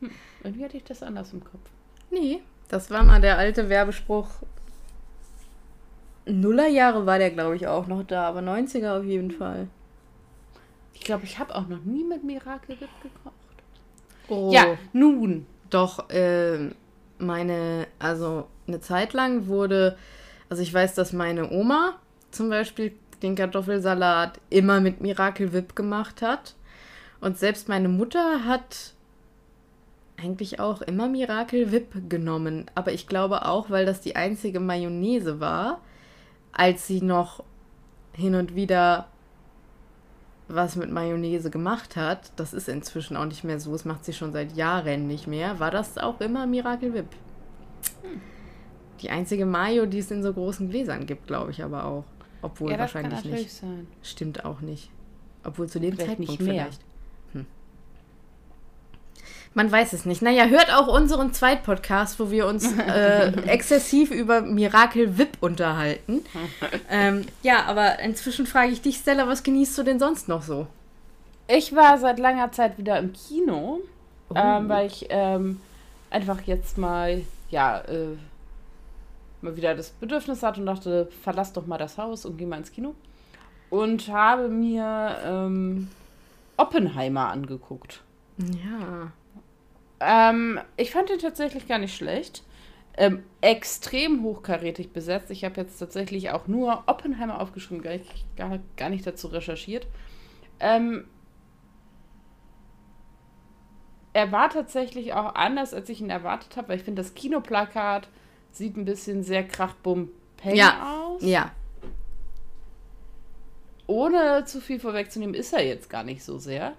Hm. Irgendwie hatte ich das anders im Kopf. Nee, das war mal der alte Werbespruch. Nullerjahre war der, glaube ich, auch noch da, aber 90er auf jeden Fall. Ich glaube, ich habe auch noch nie mit Miracle Whip gekocht. Oh. Ja, nun. Doch, äh, meine, also eine Zeit lang wurde, also ich weiß, dass meine Oma zum Beispiel den Kartoffelsalat immer mit Miracle Whip gemacht hat. Und selbst meine Mutter hat eigentlich auch immer Miracle Whip genommen. Aber ich glaube auch, weil das die einzige Mayonnaise war, als sie noch hin und wieder was mit Mayonnaise gemacht hat. Das ist inzwischen auch nicht mehr so. Das macht sie schon seit Jahren nicht mehr. War das auch immer Miracle Whip? Die einzige Mayo, die es in so großen Gläsern gibt, glaube ich aber auch. Obwohl ja, das wahrscheinlich nicht. sein. Stimmt auch nicht. Obwohl zu dem Vielleicht Zeitpunkt nicht mehr. vielleicht. Man weiß es nicht. Naja, hört auch unseren Zweitpodcast, wo wir uns (laughs) äh, exzessiv über Miracle Whip unterhalten. ähm, ja, aber inzwischen frage ich dich, Stella, was genießt du denn sonst noch so? Ich war seit langer Zeit wieder im Kino, Oh. ähm, weil ich ähm, einfach jetzt mal, ja, äh, mal wieder das Bedürfnis hatte und dachte, verlass doch mal das Haus und geh mal ins Kino. Und habe mir ähm, Oppenheimer angeguckt. Ja. Ähm, ich fand den tatsächlich gar nicht schlecht. Ähm, extrem hochkarätig besetzt. Ich habe jetzt tatsächlich auch nur Oppenheimer aufgeschrieben, gar nicht, gar, gar nicht dazu recherchiert. Ähm, er war tatsächlich auch anders, als ich ihn erwartet habe, weil ich finde, das Kinoplakat sieht ein bisschen sehr krachbum-peng Ja. aus. Ja. Ohne zu viel vorwegzunehmen, ist er jetzt gar nicht so sehr.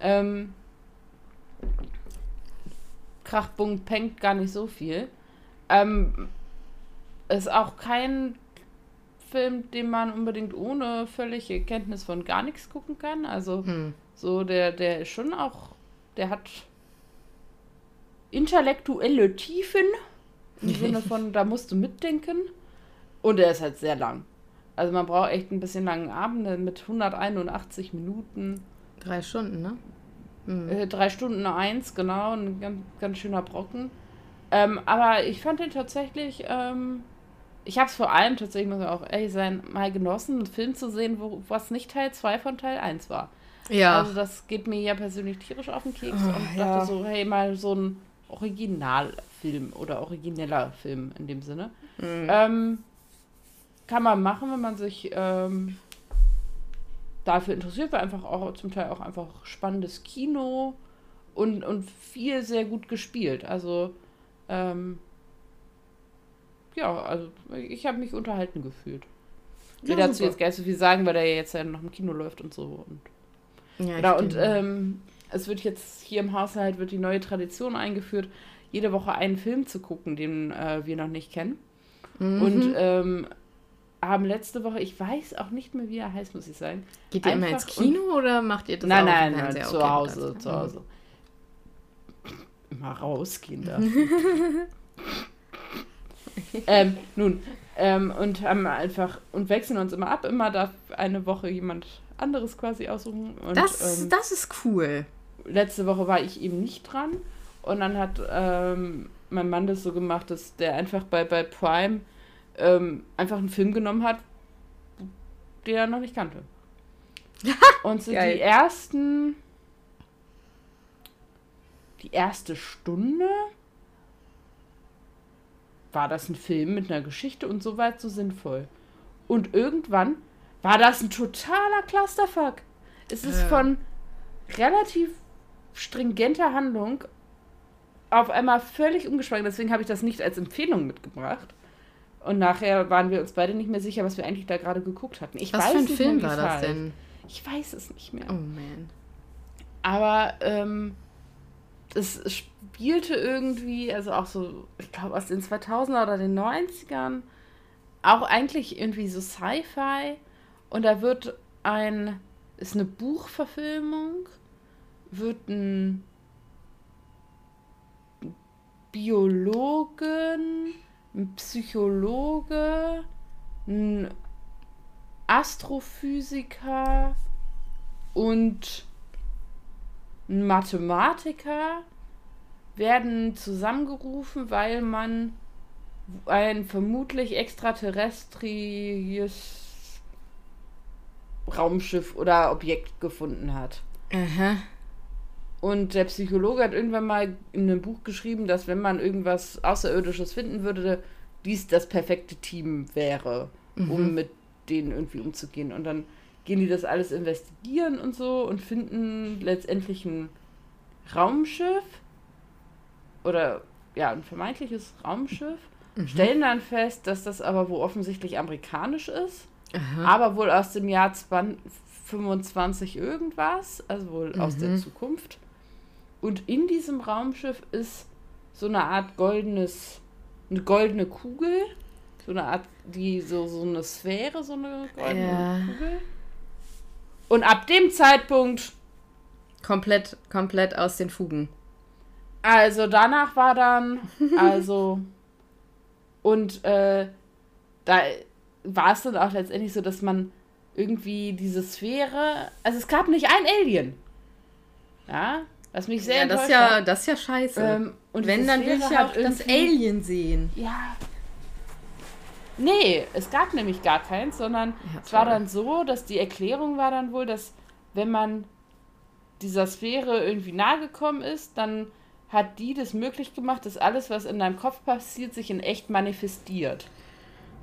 Ähm, Krachbung penkt gar nicht so viel. Ähm, ist auch kein Film, den man unbedingt ohne völlige Kenntnis von gar nichts gucken kann. Also Hm. so, der, der ist schon auch, der hat intellektuelle Tiefen. Im (laughs) Sinne von, da musst du mitdenken. Und er ist halt sehr lang. Also man braucht echt ein bisschen langen Abend mit 181 Minuten. Drei Stunden, ne? Hm. Äh, drei Stunden eins, genau, ein ganz, ganz schöner Brocken. Ähm, aber ich fand den tatsächlich, ähm, ich habe es vor allem tatsächlich, muss ich auch ehrlich sein, mal genossen, einen Film zu sehen, wo, was nicht Teil 2 von Teil 1 war. Ja. Also das geht mir ja persönlich tierisch auf den Keks Ah, und ja. dachte so, hey, mal so ein Originalfilm oder origineller Film in dem Sinne. Mhm. Ähm, kann man machen, wenn man sich ähm, dafür interessiert, weil einfach auch zum Teil auch einfach spannendes Kino und, und viel sehr gut gespielt. Also ähm, ja, also ich habe mich unterhalten gefühlt. Ich will Ja, dazu super. jetzt gar nicht so viel sagen, weil der ja jetzt ja noch im Kino läuft und so. Und ja, Genau, und ähm, es wird jetzt hier im Haushalt wird die neue Tradition eingeführt, jede Woche einen Film zu gucken, den äh, wir noch nicht kennen. Mhm. Und ähm, haben letzte Woche, ich weiß auch nicht mehr, wie er heißt, muss ich sagen. Geht ihr immer ins Kino oder macht ihr das nein, auch nein, nein, Fernseher? zu Hause, zu. Hause. (laughs) Immer rausgehen da. (laughs) ähm, nun, ähm, und haben einfach und wechseln uns immer ab. Immer darf eine Woche jemand anderes quasi aussuchen. Und, Das, ähm, das ist cool. letzte Woche war ich eben nicht dran. Und dann hat ähm, mein Mann das so gemacht, dass der einfach bei, bei Prime ähm, einfach einen Film genommen hat, den er noch nicht kannte. (laughs) Und so Geil. die ersten. Die erste Stunde war das ein Film mit einer Geschichte und soweit so sinnvoll. Und irgendwann war das ein totaler Clusterfuck. Es ist Ja. von relativ stringenter Handlung auf einmal völlig umgeschwankt. Deswegen habe ich das nicht als Empfehlung mitgebracht. Und nachher waren wir uns beide nicht mehr sicher, was wir eigentlich da gerade geguckt hatten. Ich Was weiß für ein nicht Film mehr, war das denn? Ich weiß es nicht mehr. Oh man. Aber ähm, es spielte irgendwie, also auch so, ich glaube aus den 2000er oder den 90ern, auch eigentlich irgendwie so Sci-Fi. Und da wird ein, ist eine Buchverfilmung, wird ein Biologen, ein Psychologe, ein Astrophysiker und ein Mathematiker werden zusammengerufen, weil man ein vermutlich extraterrestriges Raumschiff oder Objekt gefunden hat. Aha. Und der Psychologe hat irgendwann mal in einem Buch geschrieben, dass wenn man irgendwas Außerirdisches finden würde, dies das perfekte Team wäre, mhm. um mit denen irgendwie umzugehen. Und dann gehen die das alles investigieren und so und finden letztendlich ein Raumschiff oder ja, ein vermeintliches Raumschiff, mhm. stellen dann fest, dass das aber wohl offensichtlich amerikanisch ist, Aha. aber wohl aus dem Jahr 2025 irgendwas, also wohl mhm. aus der mhm. Zukunft. Und in diesem Raumschiff ist so eine Art goldenes, eine goldene Kugel. So eine Art, die so, so eine Sphäre, so eine goldene ja. Kugel. Und ab dem Zeitpunkt. Komplett, komplett aus den Fugen. Also danach war dann, (laughs) also. und äh, da war es dann auch letztendlich so, dass man irgendwie diese Sphäre. Also es gab nicht ein Alien. Ja, was mich sehr ja, das ist ja, das ist ja scheiße. Ähm, und wenn, dann will ich ja auch das Alien sehen. Ja. Nee, es gab nämlich gar keins, sondern ja, es war dann so, dass die Erklärung war dann wohl, dass wenn man dieser Sphäre irgendwie nahe gekommen ist, dann hat die das möglich gemacht, dass alles, was in deinem Kopf passiert, sich in echt manifestiert.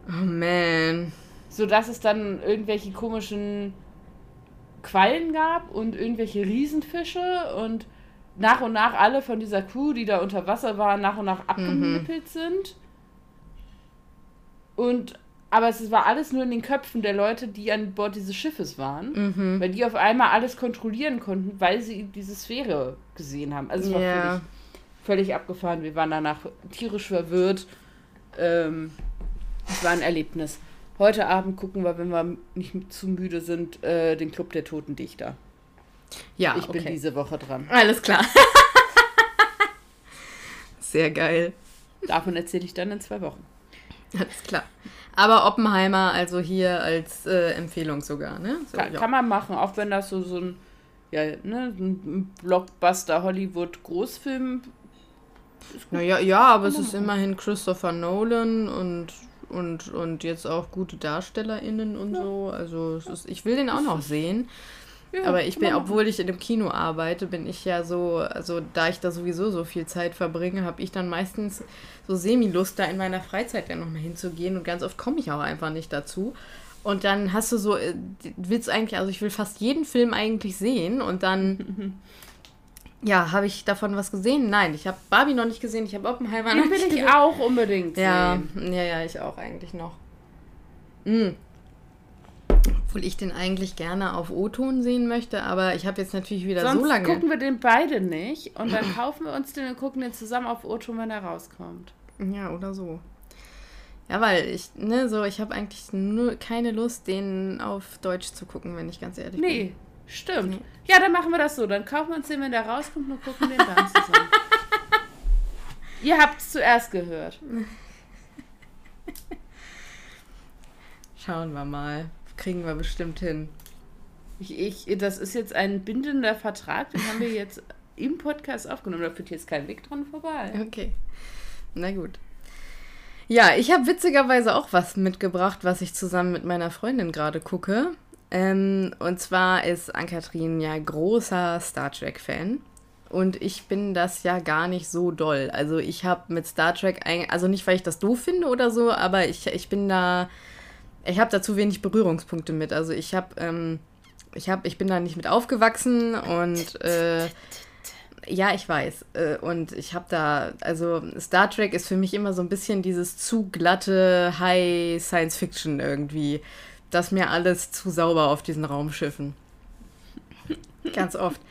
Oh man. Sodass es dann irgendwelche komischen Quallen gab und irgendwelche Riesenfische und nach und nach alle von dieser Crew, die da unter Wasser waren, nach und nach abgenippelt mhm. sind. Und aber es war alles nur in den Köpfen der Leute, die an Bord dieses Schiffes waren, mhm. weil die auf einmal alles kontrollieren konnten, weil sie diese Sphäre gesehen haben. Also es war yeah. völlig, völlig, abgefahren. Wir waren danach tierisch verwirrt. Ähm, es war ein Erlebnis. Heute Abend gucken wir, wenn wir nicht zu müde sind, äh, den Club der Toten Dichter. Ja, ich bin okay. diese Woche dran. Alles klar. (laughs) Sehr geil. Davon erzähle ich dann in zwei Wochen. Alles klar. Aber Oppenheimer, also hier als äh, Empfehlung sogar, ne? So, kann, ja. kann, man machen, auch wenn das so, so ein, ja, ne, ein Blockbuster Hollywood Großfilm ist. Naja, ja, aber es ist immerhin Christopher Nolan und, und, und jetzt auch gute DarstellerInnen und ja. so. Also ist, ich will den auch noch sehen. Aber ich bin, obwohl ich in dem Kino arbeite, bin ich ja so, also da ich da sowieso so viel Zeit verbringe, habe ich dann meistens so Semi-Lust, da in meiner Freizeit dann nochmal hinzugehen und ganz oft komme ich auch einfach nicht dazu. Und dann hast du so, äh, willst eigentlich, also ich will fast jeden Film eigentlich sehen und dann, (laughs) ja, habe ich davon was gesehen? Nein, ich habe Barbie noch nicht gesehen, ich habe Oppenheimer noch nicht gesehen. will ich auch unbedingt ja, sehen. Ja, ja, ich auch eigentlich noch. Mhm. Obwohl ich den eigentlich gerne auf O-Ton sehen möchte, aber ich habe jetzt natürlich wieder Sonst so lange. gucken wir den beide nicht und dann kaufen wir uns den und gucken den zusammen auf O-Ton, wenn er rauskommt. Ja, oder so. Ja, weil ich, ne, so, ich habe eigentlich nur keine Lust, den auf Deutsch zu gucken, wenn ich ganz ehrlich nee, bin. Nee, stimmt. Nee. Ja, dann machen wir das so. Dann kaufen wir uns den, wenn der rauskommt, und gucken den dann zusammen. (laughs) Ihr habt es zuerst gehört. Schauen wir mal kriegen wir bestimmt hin. Ich, ich, das ist jetzt ein bindender Vertrag, den haben wir jetzt im Podcast aufgenommen. Da führt jetzt kein Weg dran vorbei. Okay. Na gut. Ja, ich habe witzigerweise auch was mitgebracht, was ich zusammen mit meiner Freundin gerade gucke. Ähm, und zwar ist Ann-Kathrin ja großer Star Trek-Fan. Und ich bin das ja gar nicht so doll. Also ich habe mit Star Trek, also nicht, weil ich das doof finde oder so, aber ich, ich bin da ich habe da zu wenig Berührungspunkte mit. Also ich habe, ähm, ich habe, ich bin da nicht mit aufgewachsen und äh, ja, ich weiß. Äh, und ich habe da, also Star Trek ist für mich immer so ein bisschen dieses zu glatte High Science Fiction irgendwie. Das mir alles zu sauber auf diesen Raumschiffen. Ganz oft.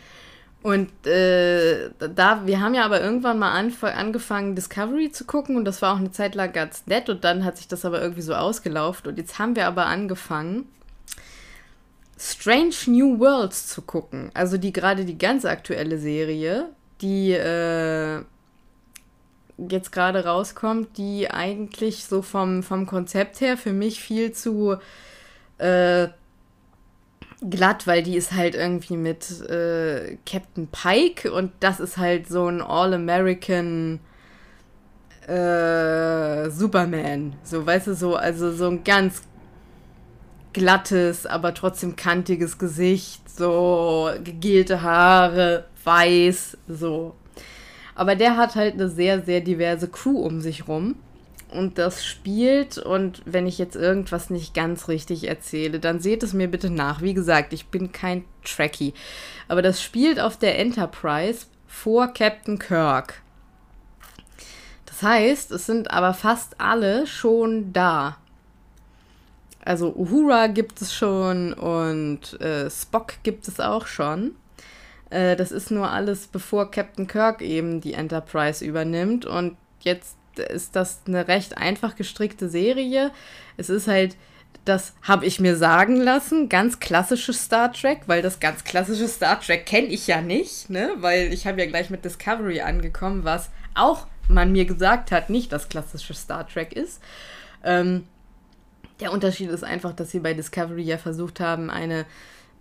Und äh, da, wir haben ja aber irgendwann mal angefangen, Discovery zu gucken und das war auch eine Zeit lang ganz nett und dann hat sich das aber irgendwie so ausgelaufen und jetzt haben wir aber angefangen, Strange New Worlds zu gucken. Also die gerade die ganz aktuelle Serie, die äh, jetzt gerade rauskommt, die eigentlich so vom, vom Konzept her für mich viel zu äh, glatt, weil die ist halt irgendwie mit äh, Captain Pike und das ist halt so ein All-American äh, Superman. So, weißt du, so, also so ein ganz glattes, aber trotzdem kantiges Gesicht, so gegelte Haare, weiß, so. Aber der hat halt eine sehr, sehr diverse Crew um sich rum. Und das spielt, und wenn ich jetzt irgendwas nicht ganz richtig erzähle, dann seht es mir bitte nach. Wie gesagt, ich bin kein Trekkie. Aber das spielt auf der Enterprise vor Captain Kirk. Das heißt, es sind aber fast alle schon da. Also Uhura gibt es schon und äh, Spock gibt es auch schon. Äh, das ist nur alles, bevor Captain Kirk eben die Enterprise übernimmt. Und jetzt ist das eine recht einfach gestrickte Serie. Es ist halt, das habe ich mir sagen lassen, ganz klassisches Star Trek, weil das ganz klassische Star Trek kenne ich ja nicht, ne? Weil ich habe ja gleich mit Discovery angekommen, was auch man mir gesagt hat, nicht das klassische Star Trek ist. Ähm, der Unterschied ist einfach, dass sie bei Discovery ja versucht haben, eine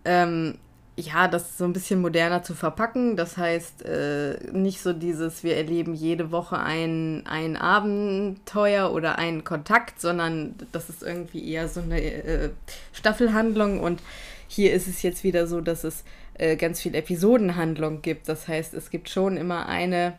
ähm, ja, das so ein bisschen moderner zu verpacken. Das heißt, äh, nicht so dieses, wir erleben jede Woche ein, ein Abenteuer oder einen Kontakt, sondern das ist irgendwie eher so eine äh, Staffelhandlung. Und hier ist es jetzt wieder so, dass es äh, ganz viel Episodenhandlung gibt. Das heißt, es gibt schon immer eine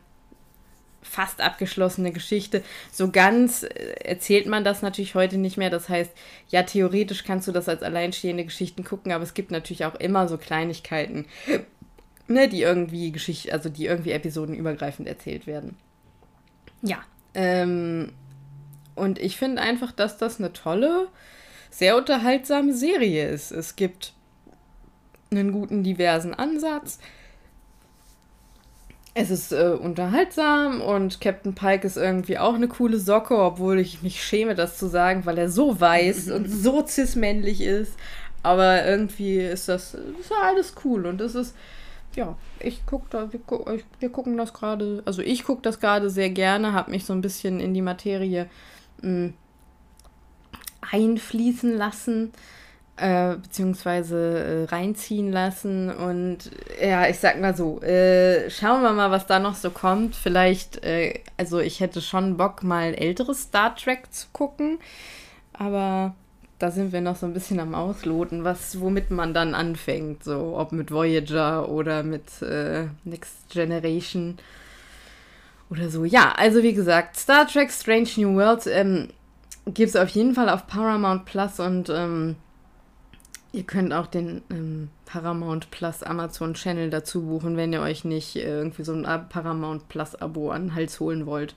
fast abgeschlossene Geschichte. So ganz äh, erzählt man das natürlich heute nicht mehr. Das heißt, ja, theoretisch kannst du das als alleinstehende Geschichten gucken, aber es gibt natürlich auch immer so Kleinigkeiten, ne, die irgendwie Geschichte, also die irgendwie episodenübergreifend erzählt werden. Ja. Ähm, und ich finde einfach, dass das eine tolle, sehr unterhaltsame Serie ist. Es gibt einen guten, diversen Ansatz. Es ist äh, unterhaltsam und Captain Pike ist irgendwie auch eine coole Socke, obwohl ich mich schäme, das zu sagen, weil er so weiß (laughs) und so cis-männlich ist. Aber irgendwie ist das, ist alles cool und das ist, ja, ich gucke da, wir, gu wir gucken das gerade, also ich gucke das gerade sehr gerne, habe mich so ein bisschen in die Materie mh, hm, einfließen lassen äh, beziehungsweise äh, reinziehen lassen. Und ja, ich sag mal so, äh, schauen wir mal, was da noch so kommt. Vielleicht, äh, also ich hätte schon Bock, mal älteres Star Trek zu gucken, aber da sind wir noch so ein bisschen am Ausloten, was, womit man dann anfängt. So, ob mit Voyager oder mit äh, Next Generation oder so. Ja, also wie gesagt, Star Trek Strange New Worlds ähm, gibt es auf jeden Fall auf Paramount Plus und ähm, Ihr könnt auch den ähm, Paramount Plus Amazon Channel dazu buchen, wenn ihr euch nicht äh, irgendwie so ein Paramount Plus Abo an den Hals holen wollt.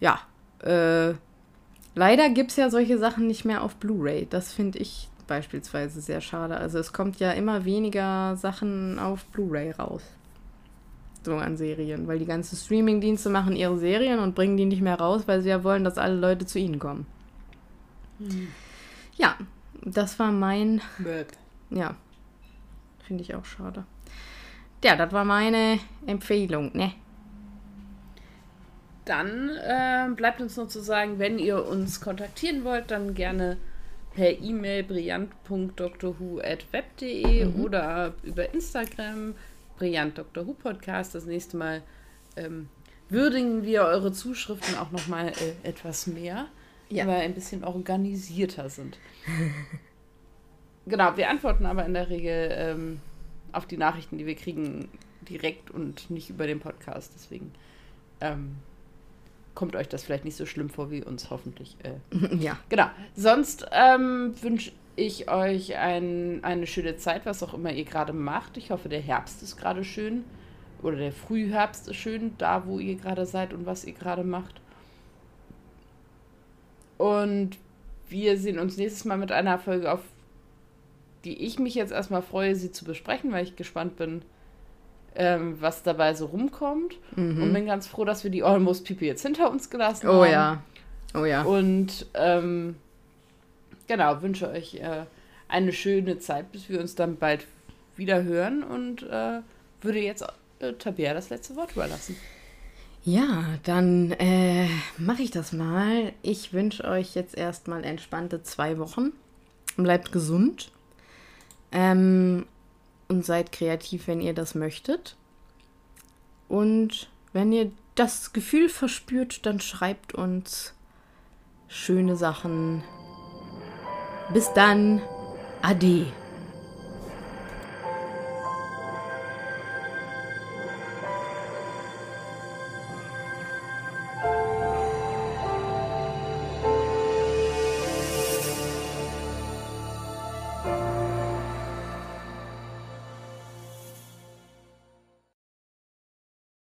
Ja, äh, leider gibt es ja solche Sachen nicht mehr auf Blu-ray. Das finde ich beispielsweise sehr schade. Also es kommt ja immer weniger Sachen auf Blu-ray raus. So an Serien, weil die ganzen Streaming-Dienste machen ihre Serien und bringen die nicht mehr raus, weil sie ja wollen, dass alle Leute zu ihnen kommen. Hm. Ja, das war mein. Böp. Ja. Finde ich auch schade. Ja, das war meine Empfehlung, ne? Dann äh, bleibt uns nur zu sagen, wenn ihr uns kontaktieren wollt, dann gerne per E-Mail brillant.drwho.web.de mhm. oder über Instagram brillant Podcast. Das nächste Mal ähm, würdigen wir eure Zuschriften auch nochmal äh, etwas mehr ja. aber ein bisschen organisierter sind. (laughs) genau, wir antworten aber in der Regel ähm, auf die Nachrichten, die wir kriegen, direkt und nicht über den Podcast. Deswegen ähm, kommt euch das vielleicht nicht so schlimm vor wie uns hoffentlich. Äh. (laughs) Ja. Genau. Sonst ähm, wünsche ich euch ein, eine schöne Zeit, was auch immer ihr gerade macht. Ich hoffe, der Herbst ist gerade schön. Oder der Frühherbst ist schön, da wo ihr gerade seid und was ihr gerade macht. Und wir sehen uns nächstes Mal mit einer Folge auf, die ich mich jetzt erstmal freue, sie zu besprechen, weil ich gespannt bin, ähm, was dabei so rumkommt. Mhm. Und bin ganz froh, dass wir die Almost People jetzt hinter uns gelassen oh, haben. Oh ja. Oh ja. Und ähm, genau, wünsche euch äh, eine schöne Zeit, bis wir uns dann bald wieder hören und äh, würde jetzt äh, Tabea das letzte Wort überlassen. Ja, dann äh, mache ich das mal. Ich wünsche euch jetzt erstmal entspannte zwei Wochen. Bleibt gesund. Ähm, und seid kreativ, wenn ihr das möchtet. Und wenn ihr das Gefühl verspürt, dann schreibt uns schöne Sachen. Bis dann. Ade.